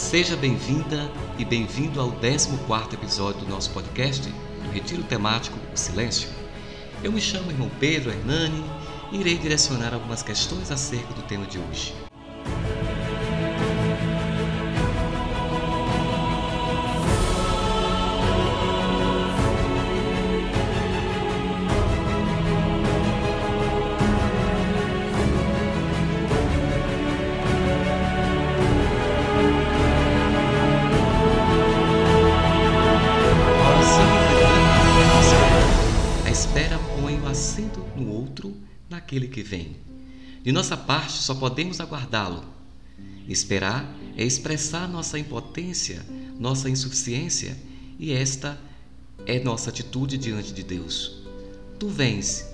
Seja bem-vinda e bem-vindo ao 14 episódio do nosso podcast do Retiro Temático O Silêncio. Eu me chamo irmão Pedro Hernani e irei direcionar algumas questões acerca do tema de hoje. Aquele que vem. De nossa parte, só podemos aguardá-lo. Esperar é expressar nossa impotência, nossa insuficiência, e esta é nossa atitude diante de Deus. Tu vens,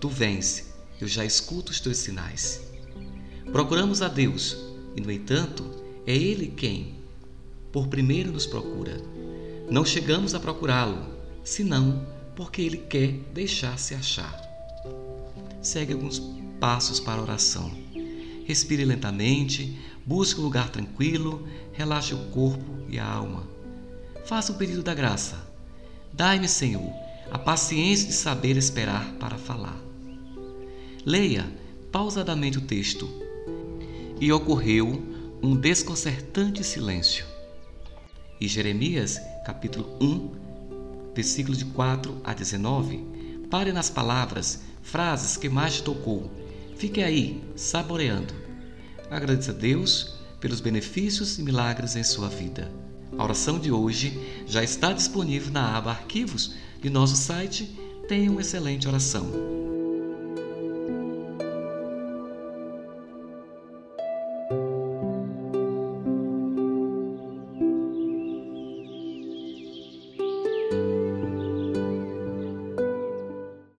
tu vens, eu já escuto os teus sinais. Procuramos a Deus, e no entanto, é Ele quem, por primeiro, nos procura. Não chegamos a procurá-lo, senão porque Ele quer deixar-se achar segue alguns passos para a oração. Respire lentamente, busque um lugar tranquilo, relaxe o corpo e a alma. Faça o pedido da graça. Dai-me, Senhor, a paciência de saber esperar para falar. Leia pausadamente o texto. E ocorreu um desconcertante silêncio. E Jeremias, capítulo 1, versículos de 4 a 19, pare nas palavras frases que mais te tocou. Fique aí, saboreando. Agradeça a Deus pelos benefícios e milagres em sua vida. A oração de hoje já está disponível na aba Arquivos de nosso site. Tenha uma excelente oração.